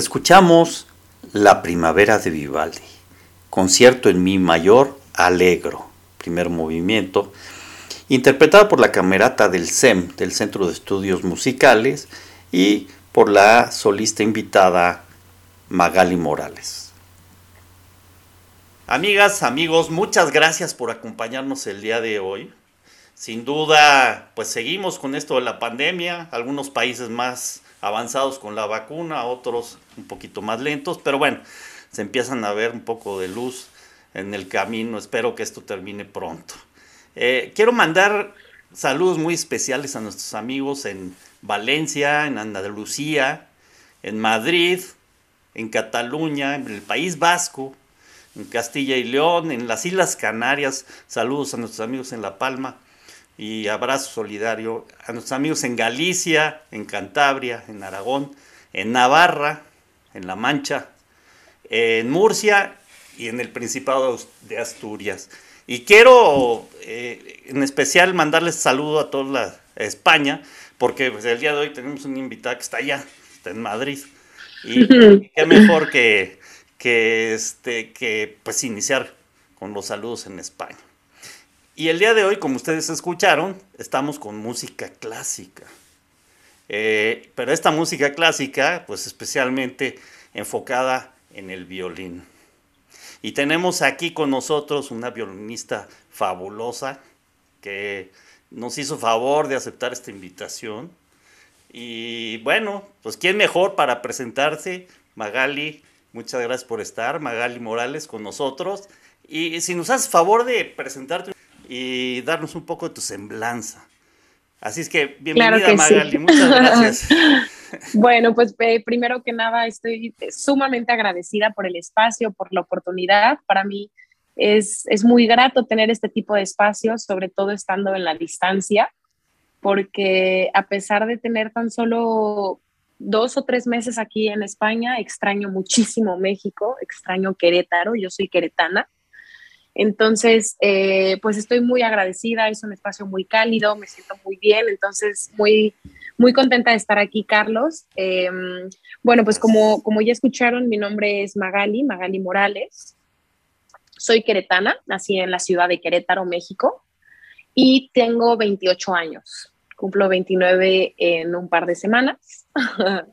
Escuchamos La Primavera de Vivaldi, concierto en Mi mayor alegro, primer movimiento, interpretada por la camerata del CEM, del Centro de Estudios Musicales, y por la solista invitada Magali Morales. Amigas, amigos, muchas gracias por acompañarnos el día de hoy. Sin duda, pues seguimos con esto de la pandemia, algunos países más avanzados con la vacuna, otros un poquito más lentos, pero bueno, se empiezan a ver un poco de luz en el camino. Espero que esto termine pronto. Eh, quiero mandar saludos muy especiales a nuestros amigos en Valencia, en Andalucía, en Madrid, en Cataluña, en el País Vasco, en Castilla y León, en las Islas Canarias. Saludos a nuestros amigos en La Palma y abrazo solidario a nuestros amigos en Galicia, en Cantabria, en Aragón, en Navarra, en La Mancha, en Murcia y en el Principado de Asturias. Y quiero eh, en especial mandarles saludo a toda la España, porque pues, el día de hoy tenemos un invitado que está allá, está en Madrid. Y qué mejor que, que, este, que pues iniciar con los saludos en España. Y el día de hoy, como ustedes escucharon, estamos con música clásica. Eh, pero esta música clásica, pues especialmente enfocada en el violín. Y tenemos aquí con nosotros una violinista fabulosa que nos hizo favor de aceptar esta invitación. Y bueno, pues quién mejor para presentarse, Magali, muchas gracias por estar, Magali Morales con nosotros. Y si nos haces favor de presentarte y darnos un poco de tu semblanza. Así es que bienvenida Magali, muchas gracias. Bueno, pues eh, primero que nada estoy sumamente agradecida por el espacio, por la oportunidad. Para mí es, es muy grato tener este tipo de espacios, sobre todo estando en la distancia, porque a pesar de tener tan solo dos o tres meses aquí en España, extraño muchísimo México, extraño Querétaro, yo soy queretana. Entonces, eh, pues estoy muy agradecida, es un espacio muy cálido, me siento muy bien, entonces muy, muy contenta de estar aquí, Carlos. Em, bueno, pues como, como ya escucharon, mi nombre es Magali, Magali Morales. Soy queretana, nací en la ciudad de Querétaro, México, y tengo 28 años. Cumplo 29 en un par de semanas,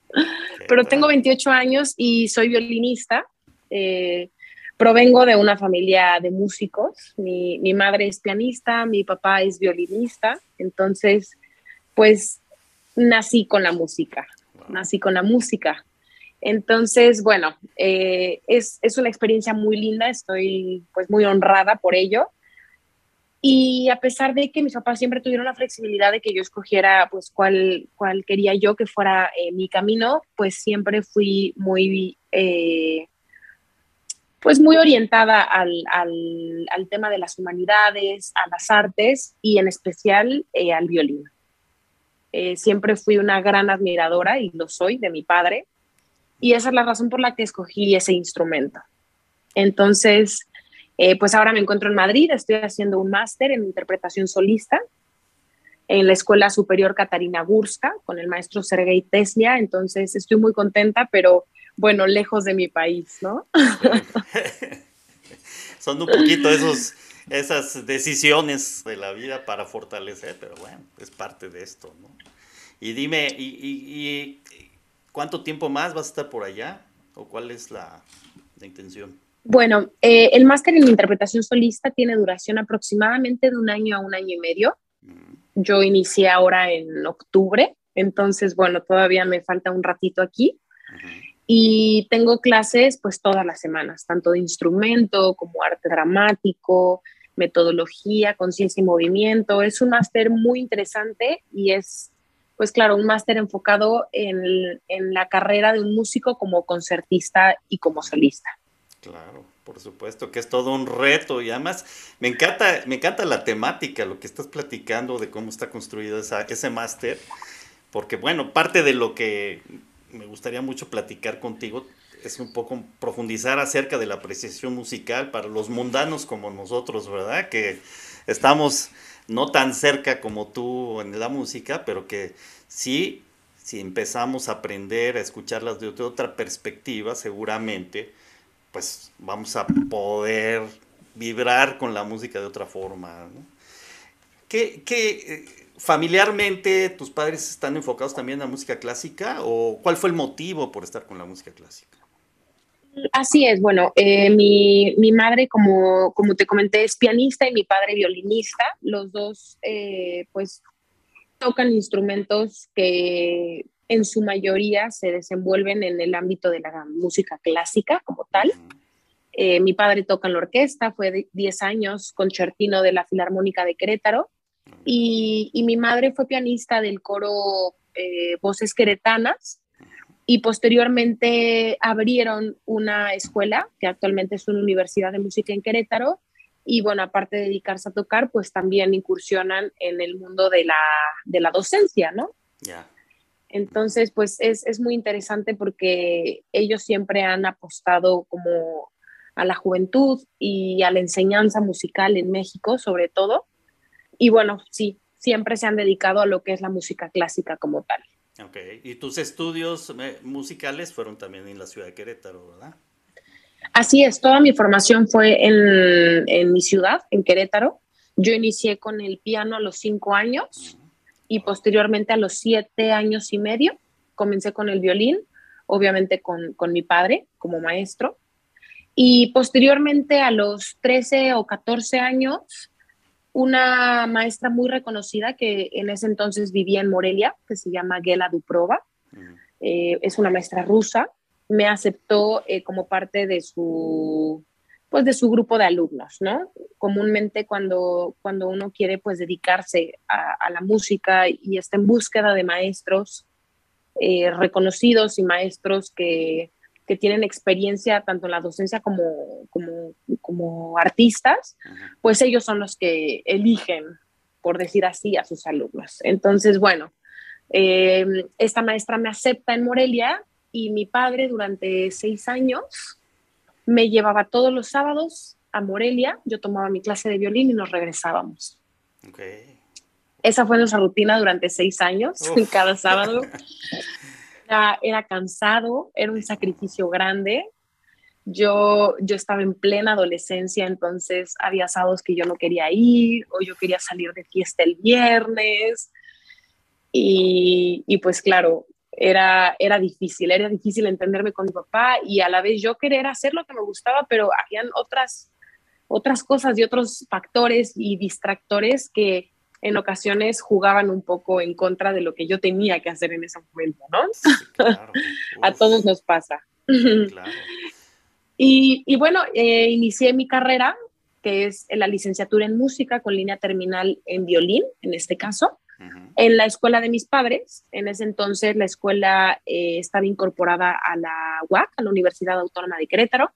pero tengo 28 años y soy violinista. Eh, Provengo de una familia de músicos. Mi, madre es pianista, mi papá es violinista. Entonces, pues nací con la música. Nací con la música. Entonces, bueno, eh, es, una experiencia muy linda. Estoy pues muy honrada por ello. Y a pesar de que mis papás siempre tuvieron la flexibilidad de que yo escogiera pues cuál, cuál quería yo que fuera eh, mi camino, pues siempre fui muy eh, pues muy orientada al, tema de las humanidades, a las artes y en especial eh, al violín. Eh, siempre fui una gran admiradora y lo soy de mi padre y esa es la razón por la que escogí ese instrumento. Entonces, eh, pues ahora me encuentro en Madrid, estoy haciendo un máster en interpretación solista en la Escuela Superior Catarina Gurska con el maestro Sergei Teslia, entonces estoy muy contenta, pero bueno, lejos de mi país, ¿no? Son un poquito esos, esas decisiones de la vida para fortalecer, pero bueno, es parte de esto, ¿no? Y dime, ¿y, cuánto tiempo más vas a estar por allá? ¿O cuál es la, intención? Bueno, eh, el máster en interpretación solista tiene duración aproximadamente de un año a un año y medio. Mm. Yo inicié ahora en octubre, entonces, bueno, todavía me falta un ratito aquí y tengo clases pues todas las semanas, tanto de instrumento como arte dramático, metodología, conciencia y movimiento. Es un máster muy interesante y es, pues claro, un máster enfocado en, en, la carrera de un músico como concertista y como solista. Claro, por supuesto que es todo un reto y además me encanta, me encanta la temática, lo que estás platicando de cómo está construido esa, ese máster, porque bueno, parte de lo que me gustaría mucho platicar contigo es un poco profundizar acerca de la apreciación musical para los mundanos como nosotros, ¿verdad? Que estamos no tan cerca como tú en la música, pero que sí, si empezamos a aprender a escucharlas de otra perspectiva, seguramente, pues vamos a poder vibrar con la música de otra forma. ¿no? ¿Qué, qué, familiarmente tus padres están enfocados también en la música clásica o cuál fue el motivo por estar con la música clásica? Así es, bueno, eh, mi, mi, madre, como, como te comenté, es pianista y mi padre violinista. Los dos, eh, pues, tocan instrumentos que en su mayoría se desenvuelven en el ámbito de la música clásica como tal. Eh, mi padre toca en la orquesta, fue 10 años concertino de la Filarmónica de Querétaro y, mi madre fue pianista del coro eh, Voces Queretanas y posteriormente abrieron una escuela que actualmente es una universidad de música en Querétaro y bueno, aparte de dedicarse a tocar, pues también incursionan en el mundo de la, de la docencia, ¿no? Entonces, pues es, es, muy interesante porque ellos siempre han apostado como a la juventud y a la enseñanza musical en México, sobre todo y bueno, sí, siempre se han dedicado a lo que es la música clásica como tal. Ok, y tus estudios eh, musicales fueron también en la ciudad de Querétaro, ¿verdad? Así es, toda mi formación fue en, en mi ciudad, en Querétaro. Yo inicié con el piano a los cinco años y posteriormente a los siete años y medio comencé con el violín, obviamente con, con mi padre como maestro. Y posteriormente a los 13 o 14 años, una maestra muy reconocida que en ese entonces vivía en Morelia, que se llama Gela Duprova, eh, es una maestra rusa, me aceptó eh, como parte de su, pues de su grupo de alumnos, ¿no? Comúnmente cuando, cuando uno quiere pues dedicarse a, la música y está en búsqueda de maestros eh, reconocidos y maestros que, que, tienen experiencia tanto en la docencia como, como, como artistas, pues ellos son los que eligen, por decir así, a sus alumnos. Entonces, bueno, eh, esta maestra me acepta en Morelia y mi padre durante seis años me llevaba todos los sábados a Morelia, yo tomaba mi clase de violín y nos regresábamos. Esa fue nuestra rutina durante seis años, cada sábado. Era, cansado, era un sacrificio grande. Yo, yo estaba en plena adolescencia, entonces había sábados que yo no quería ir o yo quería salir de fiesta el viernes. Y, y pues claro, era, era difícil, era difícil entenderme con mi papá y a la vez yo querer hacer lo que me gustaba, pero habían otras, otras cosas y otros factores y distractores que en ocasiones jugaban un poco en contra de lo que yo tenía que hacer en ese momento, ¿no? a todos nos pasa. y, y, bueno, eh, inicié mi carrera, que es la licenciatura en música con línea terminal en violín, en este caso en la escuela de mis padres. En ese entonces la escuela eh, estaba incorporada a la UAC, a la Universidad Autónoma de Querétaro,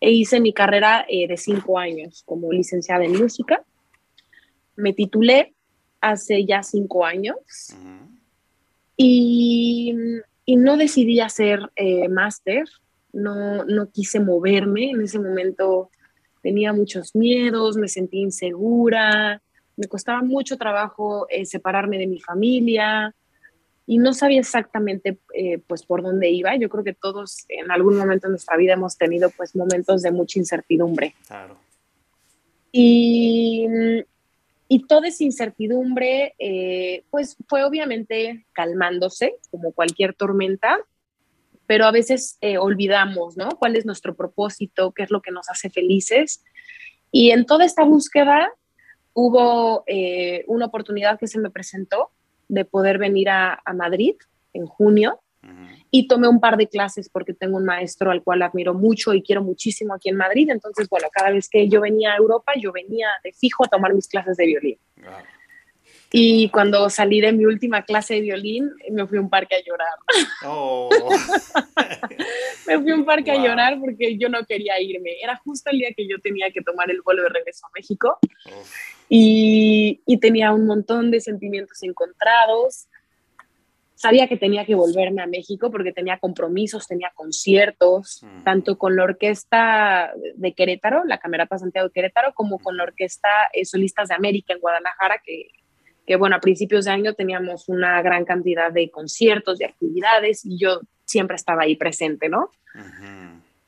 e hice mi carrera eh, de cinco años como licenciada en música. Me titulé hace ya cinco años y, no decidí hacer eh, máster, no, no quise moverme. En ese momento tenía muchos miedos, me sentí insegura, me costaba mucho trabajo eh, separarme de mi familia y no sabía exactamente eh, pues por dónde iba. Yo creo que todos en algún momento de nuestra vida hemos tenido pues momentos de mucha incertidumbre. Claro. Y, y toda esa incertidumbre eh, pues fue obviamente calmándose como cualquier tormenta, pero a veces olvidamos, ¿no? ¿Cuál es nuestro propósito? ¿Qué es lo que nos hace felices? Y en toda esta búsqueda hubo eh, una oportunidad que se me presentó de poder venir a, Madrid en junio y tomé un par de clases porque tengo un maestro al cual admiro mucho y quiero muchísimo aquí en Madrid. Entonces, bueno, cada vez que yo venía a Europa, yo venía de fijo a tomar mis clases de violín. Y cuando salí de mi última clase de violín, me fui a un parque a llorar. Oh. me fui a un parque a llorar porque yo no quería irme. Era justo el día que yo tenía que tomar el vuelo de regreso a México. Y, y, tenía un montón de sentimientos encontrados. Sabía que tenía que volverme a México porque tenía compromisos, tenía conciertos, tanto con la orquesta de Querétaro, la Camerata Santiago de Querétaro, como con la orquesta eh, Solistas de América en Guadalajara, que que bueno, a principios de año teníamos una gran cantidad de conciertos, de actividades y yo siempre estaba ahí presente, ¿no?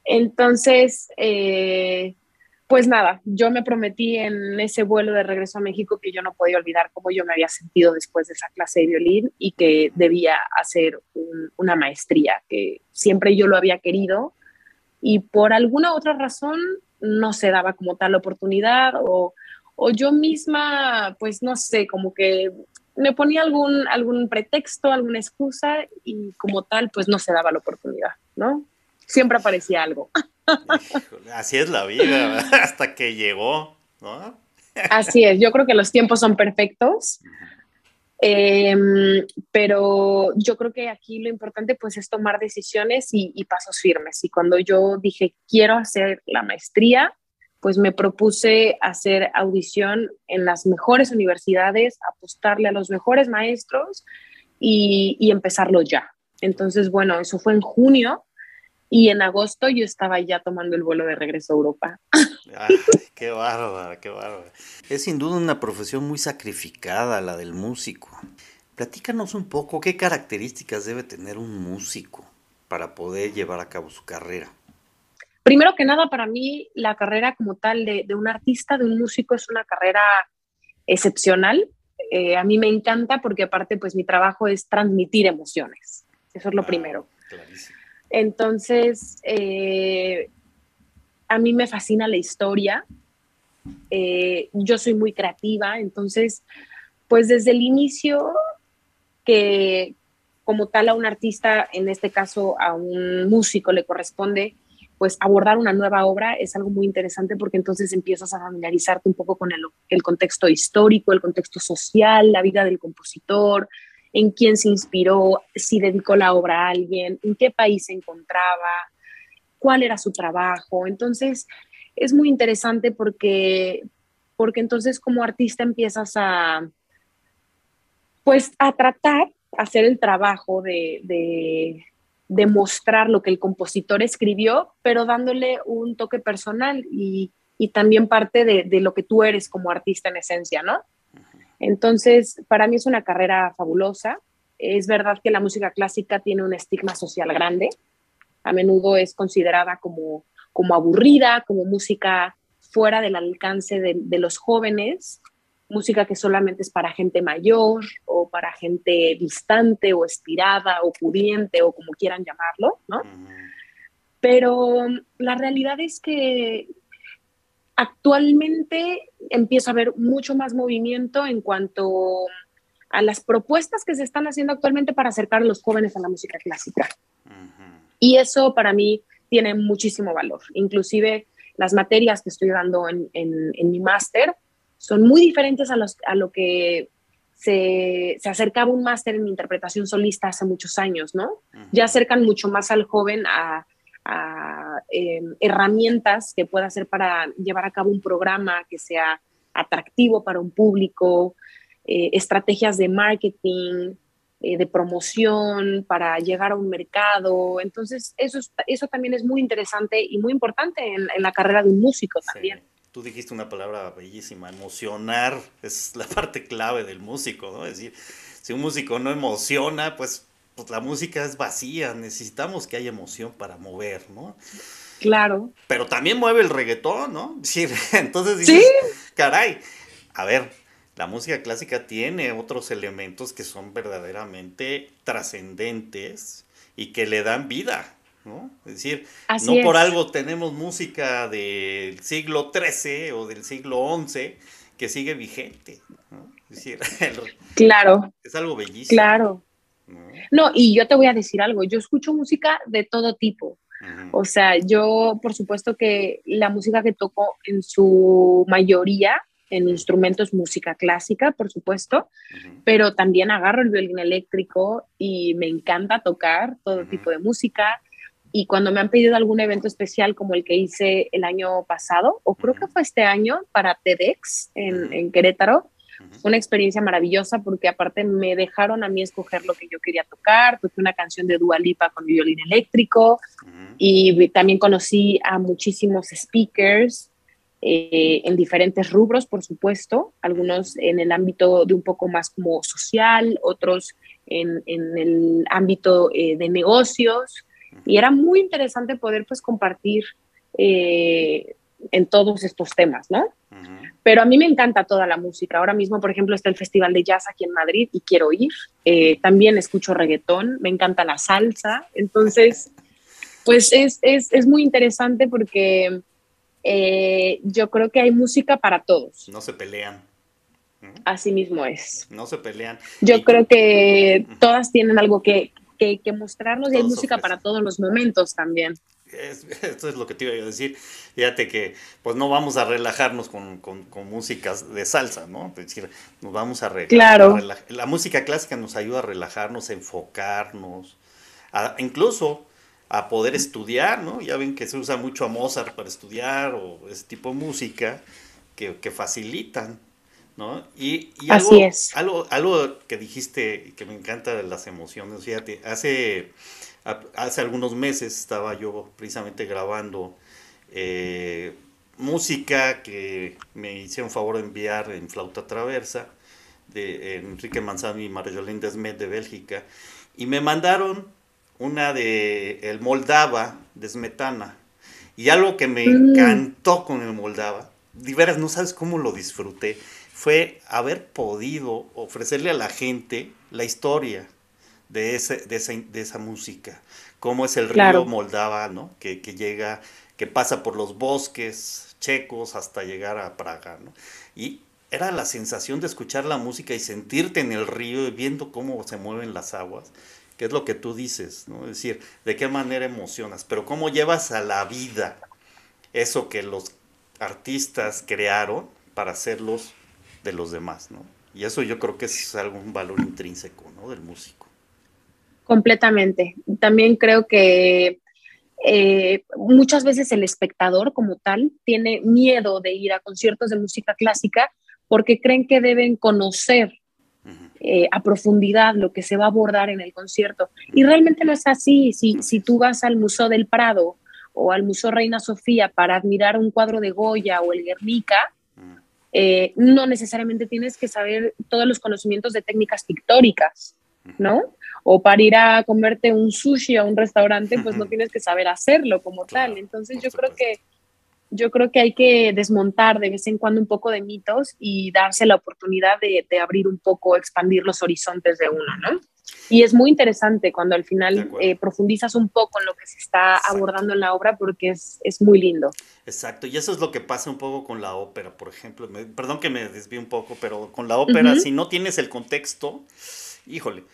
Entonces, eh, pues nada, yo me prometí en ese vuelo de regreso a México que yo no podía olvidar cómo yo me había sentido después de esa clase de violín y que debía hacer una maestría, que siempre yo lo había querido y por alguna otra razón no se daba como tal oportunidad o o yo misma, pues no sé, como que me ponía algún, algún pretexto, alguna excusa y como tal, pues no se daba la oportunidad, ¿no? Siempre aparecía algo. así es la vida, hasta que llegó, ¿no? Así es, yo creo que los tiempos son perfectos, em, pero yo creo que aquí lo importante pues es tomar decisiones y, y pasos firmes. Y cuando yo dije, quiero hacer la maestría, pues me propuse hacer audición en las mejores universidades, apostarle a los mejores maestros y, empezarlo ya. Entonces, bueno, eso fue en junio y en agosto yo estaba ya tomando el vuelo de regreso a Europa. qué bárbara, qué bárbara. Es sin duda una profesión muy sacrificada la del músico. Platícanos un poco qué características debe tener un músico para poder llevar a cabo su carrera. Primero que nada, para mí la carrera como tal de, un artista, de un músico, es una carrera excepcional. Eh, a mí me encanta porque aparte pues mi trabajo es transmitir emociones. Eso es lo ah, primero. Entonces, eh, a mí me fascina la historia. Eh, yo soy muy creativa, entonces, pues desde el inicio que como tal a un artista, en este caso a un músico le corresponde pues abordar una nueva obra es algo muy interesante porque entonces empiezas a familiarizarte un poco con el, el, contexto histórico, el contexto social, la vida del compositor, en quién se inspiró, si dedicó la obra a alguien, en qué país se encontraba, cuál era su trabajo. Entonces, es muy interesante porque, porque entonces como artista empiezas a, pues, a tratar, a hacer el trabajo de, de, de mostrar lo que el compositor escribió, pero dándole un toque personal y, y también parte de, de, lo que tú eres como artista en esencia, ¿no? Entonces, para mí es una carrera fabulosa. Es verdad que la música clásica tiene un estigma social grande. A menudo es considerada como, como aburrida, como música fuera del alcance de, de los jóvenes, música que solamente es para gente mayor o para gente distante o estirada o pudiente o como quieran llamarlo, ¿no? Pero la realidad es que Actualmente empiezo a ver mucho más movimiento en cuanto a las propuestas que se están haciendo actualmente para acercar a los jóvenes a la música clásica. Y eso para mí tiene muchísimo valor. Inclusive las materias que estoy dando en, mi máster son muy diferentes a, a lo que se, se, acercaba un máster en interpretación solista hace muchos años, ¿no? Ya acercan mucho más al joven a a em, herramientas que pueda hacer para llevar a cabo un programa que sea atractivo para un público, eh, estrategias de marketing, eh, de promoción para llegar a un mercado. Entonces, eso, eso también es muy interesante y muy importante en, la carrera de un músico también. Tú dijiste una palabra bellísima, emocionar es la parte clave del músico, ¿no? Es decir, si un músico no emociona, pues pues la música es vacía, necesitamos que haya emoción para mover, ¿no? Claro. Pero también mueve el reggaetón, ¿no? Sí, entonces dices, ¿Sí? caray, a ver, la música clásica tiene otros elementos que son verdaderamente trascendentes y que le dan vida, ¿no? Es decir, no por algo tenemos música del siglo XIII o del siglo XI que sigue vigente, ¿no? Es decir, claro. Es algo bellísimo. Claro. No, y yo te voy a decir algo, yo escucho música de todo tipo. O sea, yo por supuesto que la música que toco en su mayoría en instrumentos música clásica, por supuesto, pero también agarro el violín eléctrico y me encanta tocar todo tipo de música. Y cuando me han pedido algún evento especial como el que hice el año pasado, o creo que fue este año para TEDx en, en Querétaro, una experiencia maravillosa porque aparte me dejaron a mí escoger lo que yo quería tocar, toqué una canción de Dua Lipa con mi violín eléctrico y también conocí a muchísimos speakers eh, en diferentes rubros, por supuesto, algunos en el ámbito de un poco más como social, otros en, en el ámbito eh, de negocios. Y era muy interesante poder pues compartir eh, en todos estos temas, ¿no? Pero a mí me encanta toda la música. Ahora mismo, por ejemplo, está el Festival de Jazz aquí en Madrid y quiero ir. Eh, también escucho reggaetón, me encanta la salsa. Entonces, pues es, es, es muy interesante porque eh, yo creo que hay música para todos. No se pelean. Así mismo es. No se pelean. Yo creo que todas tienen algo que, que, que mostrarnos y hay música para todos los momentos también esto es lo que te iba a decir. Fíjate que pues no vamos a relajarnos con, con, músicas de salsa, ¿no? Es decir, nos vamos a relajar. Claro. La música clásica nos ayuda a relajarnos, a enfocarnos, incluso a poder estudiar, ¿no? Ya ven que se usa mucho a Mozart para estudiar o ese tipo de música que, facilitan, ¿no? Y, algo, Así es. Algo, algo que dijiste que me encanta de las emociones, fíjate, hace hace algunos meses estaba yo precisamente grabando eh, música que me hicieron favor de enviar en flauta traversa de Enrique Manzano y Marjolaine Desmet de Bélgica y me mandaron una de el Moldava de Smetana y algo que me mm. encantó con el Moldava de veras no sabes cómo lo disfruté fue haber podido ofrecerle a la gente la historia de, ese, de, esa, de esa música, cómo es el río Moldava, ¿no? Que, que, llega, que pasa por los bosques checos hasta llegar a Praga, ¿no? Y era la sensación de escuchar la música y sentirte en el río y viendo cómo se mueven las aguas, que es lo que tú dices, ¿no? Es decir, de qué manera emocionas, pero cómo llevas a la vida eso que los artistas crearon para hacerlos de los demás, ¿no? Y eso yo creo que es algún valor intrínseco, ¿no? Del músico. Completamente. También creo que eh, muchas veces el espectador como tal tiene miedo de ir a conciertos de música clásica porque creen que deben conocer eh, a profundidad lo que se va a abordar en el concierto. Y realmente no es así. Si, si tú vas al Museo del Prado o al Museo Reina Sofía para admirar un cuadro de Goya o el Guernica, eh, no necesariamente tienes que saber todos los conocimientos de técnicas pictóricas, ¿no? O para ir a comerte un sushi a un restaurante, pues no tienes que saber hacerlo como tal. Entonces yo creo que yo creo que hay que desmontar de vez en cuando un poco de mitos y darse la oportunidad de, de abrir un poco, expandir los horizontes de uno, ¿no? Y es muy interesante cuando al final eh, profundizas un poco en lo que se está abordando en la obra porque es, es, muy lindo. Exacto, y eso es lo que pasa un poco con la ópera, por ejemplo. perdón que me desvíe un poco, pero con la ópera, si no tienes el contexto, híjole,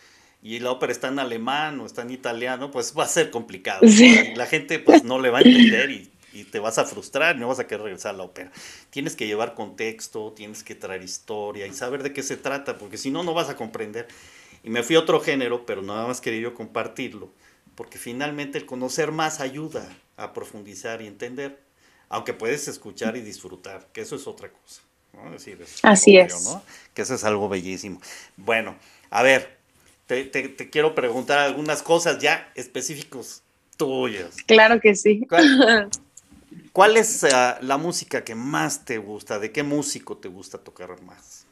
y la ópera está en alemán o está en italiano, pues va a ser complicado. Y la gente pues no le va a entender y, y, te vas a frustrar y no vas a querer regresar a la ópera. Tienes que llevar contexto, tienes que traer historia y saber de qué se trata, porque si no, no vas a comprender. Y me fui a otro género, pero nada más quería yo compartirlo, porque finalmente el conocer más ayuda a profundizar y entender, aunque puedes escuchar y disfrutar, que eso es otra cosa. ¿no? Decir, Así es. Que eso es algo bellísimo. Bueno, a ver, te, te, quiero preguntar algunas cosas ya específicos tuyas. Claro que sí. ¿Cuál, es ah, la música que más te gusta? ¿De qué músico te gusta tocar más?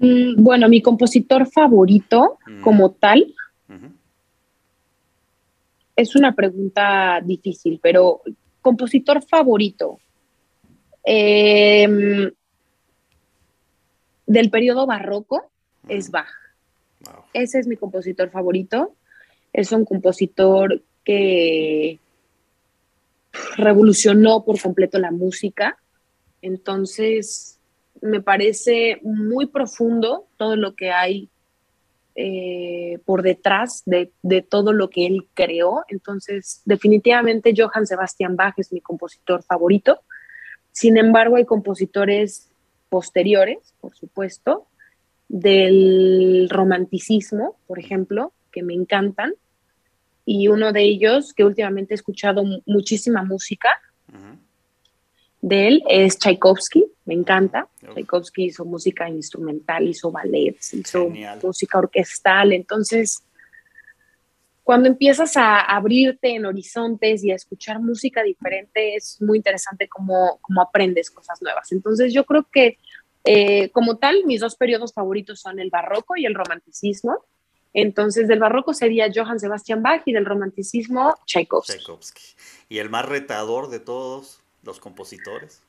Mm, bueno, mi compositor favorito mm. como tal es una pregunta difícil, pero compositor favorito em, del periodo barroco es Bach. Ese es mi compositor favorito. Es un compositor que revolucionó por completo la música. Entonces, me parece muy profundo todo lo que hay eh, por detrás de, todo lo que él creó. Entonces, definitivamente Johann Sebastian Bach es mi compositor favorito. Sin embargo, hay compositores posteriores, por supuesto, del romanticismo, por ejemplo, que me encantan. Y uno de ellos, que últimamente he escuchado muchísima música, de él es Tchaikovsky, me encanta. Tchaikovsky hizo música instrumental, hizo ballet, hizo música orquestal. Entonces, cuando empiezas a abrirte en horizontes y a escuchar música diferente, es muy interesante cómo, cómo aprendes cosas nuevas. Entonces, yo creo que eh, como tal, mis dos periodos favoritos son el barroco y el romanticismo. Entonces, del barroco sería Johann Sebastian Bach y del romanticismo Tchaikovsky. Tchaikovsky. ¿Y el más retador de todos? los compositores?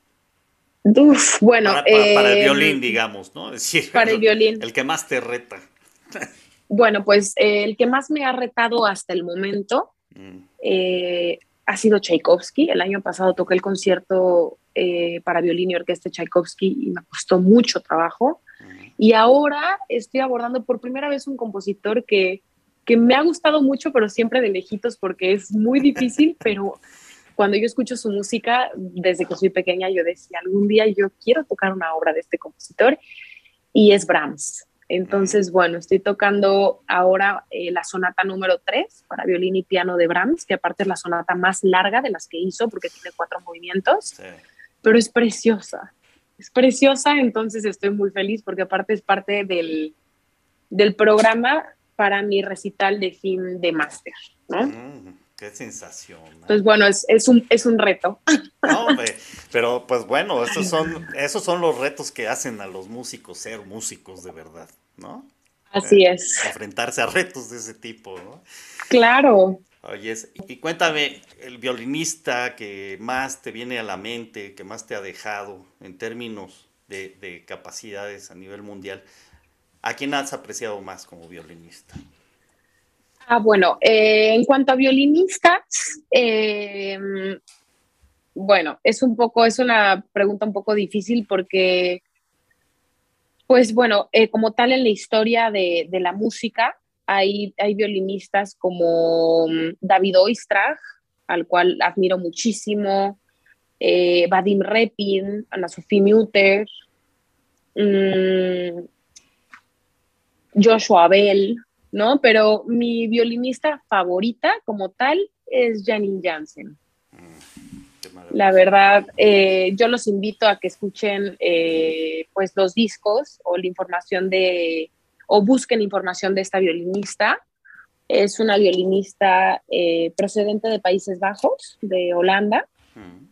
bueno. Para, el eh, violín, digamos, ¿no? decir, para el violín. El que más te reta. Bueno, pues eh, el que más me ha retado hasta el momento mm. eh, ha sido Tchaikovsky. El año pasado toqué el concierto para violín y orquesta Tchaikovsky y me costó mucho trabajo. Mm. Y ahora estoy abordando por primera vez un compositor que, que me ha gustado mucho, pero siempre de lejitos porque es muy difícil, pero cuando yo escucho su música, desde que soy pequeña, yo decía, algún día yo quiero tocar una obra de este compositor, y es Brahms. Entonces, bueno, estoy tocando ahora eh, la sonata número 3 para violín y piano de Brahms, que aparte es la sonata más larga de las que hizo porque tiene cuatro movimientos, pero es preciosa, es preciosa, entonces estoy muy feliz porque aparte es parte del, del programa para mi recital de fin de máster, ¿no? Mm. Qué sensación. Pues bueno, es, es, un, es un reto. No, pero pues bueno, esos son, esos son los retos que hacen a los músicos ser músicos de verdad, ¿no? Así eh, es. Enfrentarse a retos de ese tipo, ¿no? Claro. Oye, y cuéntame, el violinista que más te viene a la mente, que más te ha dejado en términos de, capacidades a nivel mundial. ¿A quién has apreciado más como violinista? Ah, bueno, eh, en cuanto a violinistas, em, bueno, es un poco, es una pregunta un poco difícil porque, pues bueno, eh, como tal en la historia de, la música, hay, hay, violinistas como mm, David Oistrakh, al cual admiro muchísimo, eh, Vadim Repin, Ana Sofía Muter, mm, Joshua Bell, ¿no? Pero mi violinista favorita como tal es Janine Jansen. Mm, la verdad, eh, yo los invito a que escuchen eh, pues los discos o la información de, o busquen información de esta violinista. Es una violinista procedente de Países Bajos, de Holanda. Mm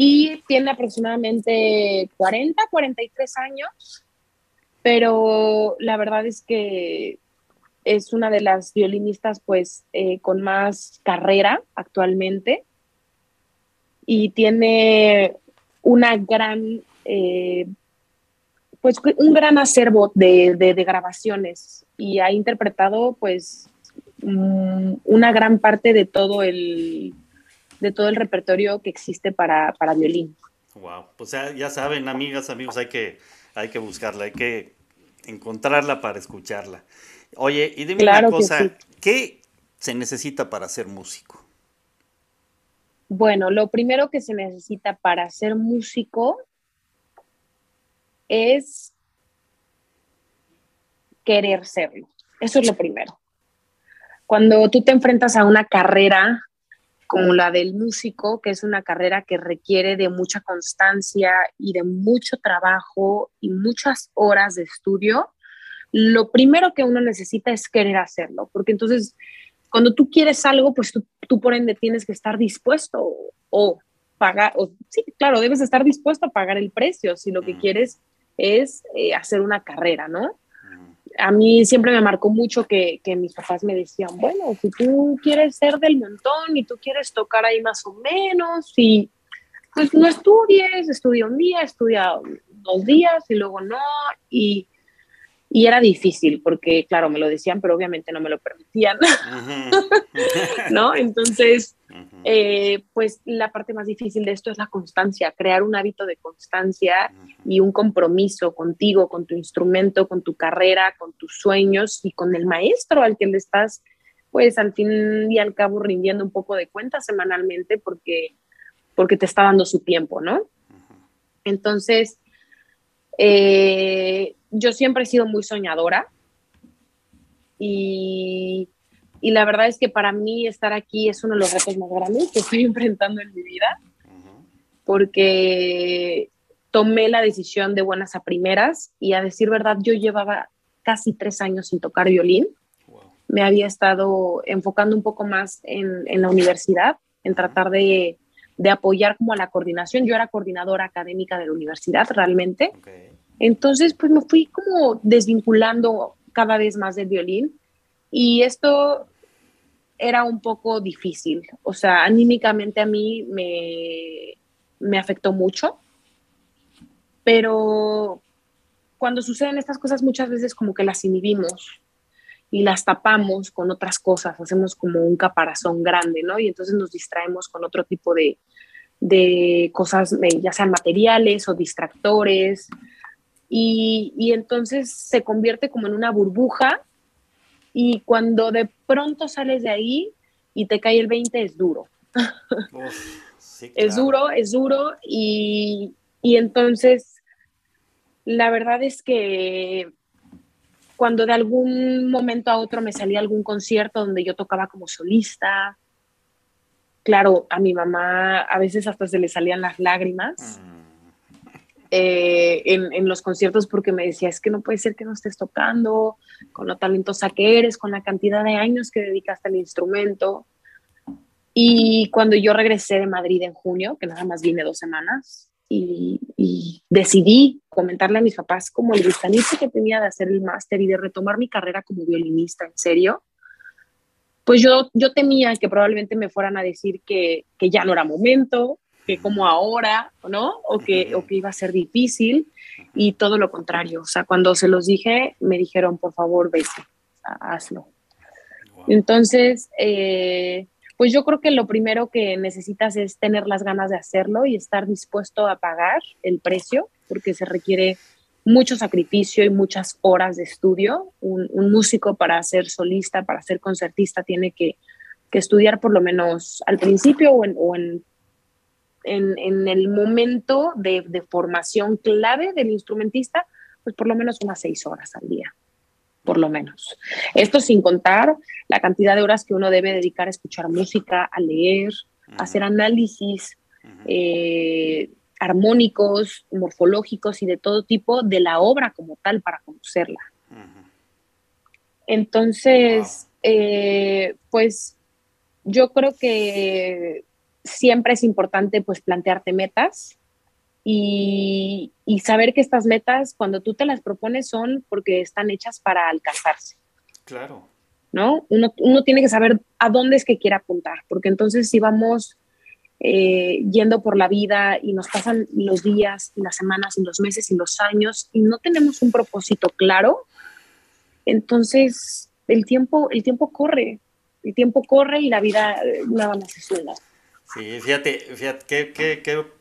y tiene aproximadamente 40, 43 años, pero la verdad es que es una de las violinistas pues eh, con más carrera actualmente y tiene una gran eh, pues un gran acervo de, de, grabaciones y ha interpretado pues mm, una gran parte de todo el de todo el repertorio que existe para, para violín. Wow, pues ya, saben, amigas, amigos, hay que, hay que buscarla, hay que encontrarla para escucharla. Oye, y dime una cosa, ¿qué se necesita para ser músico? Bueno, lo primero que se necesita para ser músico es querer serlo. Eso es lo primero. Cuando tú te enfrentas a una carrera como la del músico, que es una carrera que requiere de mucha constancia y de mucho trabajo y muchas horas de estudio, lo primero que uno necesita es querer hacerlo, porque entonces cuando tú quieres algo, pues tú, por ende tienes que estar dispuesto o, pagar, o, sí, claro, debes estar dispuesto a pagar el precio si lo que quieres es eh, hacer una carrera, ¿no? a mí siempre me marcó mucho que, que, mis papás me decían, bueno, si tú quieres ser del montón y tú quieres tocar ahí más o menos, y pues no estudies, estudia un día, estudia dos días y luego no, y, y era difícil porque, claro, me lo decían, pero obviamente no me lo permitían, ¿no? Entonces, eh, pues la parte más difícil de esto es la constancia, crear un hábito de constancia y un compromiso contigo, con tu instrumento, con tu carrera, con tus sueños y con el maestro al que le estás, pues al fin y al cabo rindiendo un poco de cuenta semanalmente porque, porque te está dando su tiempo, ¿no? Entonces, eh, yo siempre he sido muy soñadora y y la verdad es que para mí estar aquí es uno de los retos más grandes que estoy enfrentando en mi vida, porque tomé la decisión de buenas a primeras y a decir verdad, yo llevaba casi tres años sin tocar violín. Me había estado enfocando un poco más en, en la universidad, en tratar de, de, apoyar como a la coordinación. Yo era coordinadora académica de la universidad realmente. Entonces, pues me fui como desvinculando cada vez más del violín. Y esto era un poco difícil, o sea, anímicamente a mí me, me afectó mucho, pero cuando suceden estas cosas muchas veces como que las inhibimos y las tapamos con otras cosas, hacemos como un caparazón grande, ¿no? Y entonces nos distraemos con otro tipo de, de cosas, eh, ya sean materiales o distractores, y, y, entonces se convierte como en una burbuja y cuando de pronto sales de ahí y te cae el 20 es duro. Es duro, es duro y, y entonces la verdad es que cuando de algún momento a otro me salía algún concierto donde yo tocaba como solista, claro, a mi mamá a veces hasta se le salían las lágrimas. Mm. Eh, en, los conciertos porque me decía, es que no puede ser que no estés tocando, con lo talentosa que eres, con la cantidad de años que dedicaste al instrumento. Y cuando yo regresé de Madrid en junio, que nada más vine dos semanas, y, decidí comentarle a mis papás como el gustanito que tenía de hacer el máster y de retomar mi carrera como violinista, en serio, pues yo, yo temía que probablemente me fueran a decir que, que ya no era momento, que como ahora, ¿no? O que, o que iba a ser difícil y todo lo contrario. O sea, cuando se los dije, me dijeron, por favor, vete, hazlo. Entonces, eh, pues yo creo que lo primero que necesitas es tener las ganas de hacerlo y estar dispuesto a pagar el precio, porque se requiere mucho sacrificio y muchas horas de estudio. Un, músico para ser solista, para ser concertista, tiene que, estudiar por lo menos al principio o en, en, el momento de, de, formación clave del instrumentista, pues por lo menos unas seis horas al día, por lo menos. Esto sin contar la cantidad de horas que uno debe dedicar a escuchar música, a leer, a hacer análisis, armónicos, morfológicos y de todo tipo de la obra como tal para conocerla. Entonces, eh, pues yo creo que siempre es importante pues plantearte metas y, saber que estas metas cuando tú te las propones son porque están hechas para alcanzarse. Claro. ¿No? Uno, uno tiene que saber a dónde es que quiere apuntar, porque entonces si vamos eh, yendo por la vida y nos pasan los días, las semanas, y los meses y los años y no tenemos un propósito claro, entonces el tiempo, el tiempo corre, el tiempo corre y la vida eh, nada más es una. Sí, fíjate, fíjate, qué, qué, qué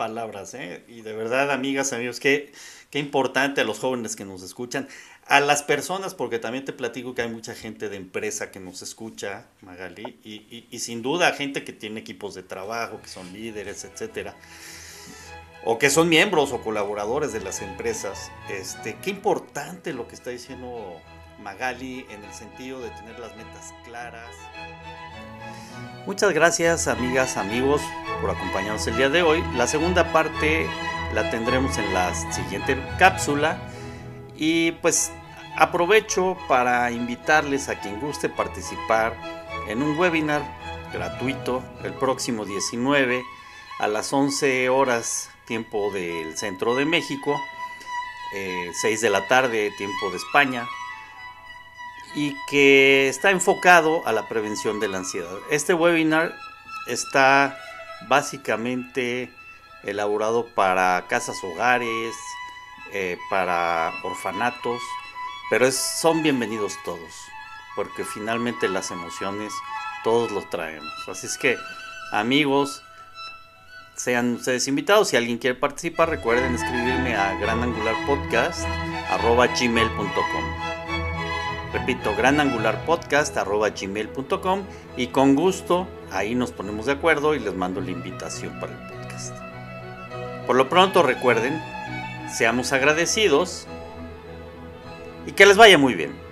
palabras, ¿eh? Y de verdad, amigas, amigos, qué, qué importante a los jóvenes que nos escuchan a las personas, porque también te platico que hay mucha gente de empresa que nos escucha, Magali, y, sin duda gente que tiene equipos de trabajo, que son líderes, etcétera, o que son miembros o colaboradores de las empresas. Este, qué importante lo que está diciendo Magali en el sentido de tener las metas claras. Muchas gracias, amigas, amigos, por acompañarnos el día de hoy. La segunda parte la tendremos en la siguiente cápsula. Y pues Aprovecho para invitarles a quien guste participar en un webinar gratuito el próximo 19 a las 11 horas tiempo del centro de México, 6 eh, de la tarde tiempo de España y que está enfocado a la prevención de la ansiedad. Este webinar está básicamente elaborado para casas hogares, eh, para orfanatos, pero son bienvenidos todos, porque finalmente las emociones todos los traemos. Así es que, amigos, sean ustedes invitados. Si alguien quiere participar, recuerden escribirme a granangularpodcast.gmail.com Repito, granangularpodcast.gmail.com y con gusto ahí nos ponemos de acuerdo y les mando la invitación para el podcast. Por lo pronto recuerden, seamos agradecidos y que les vaya muy bien.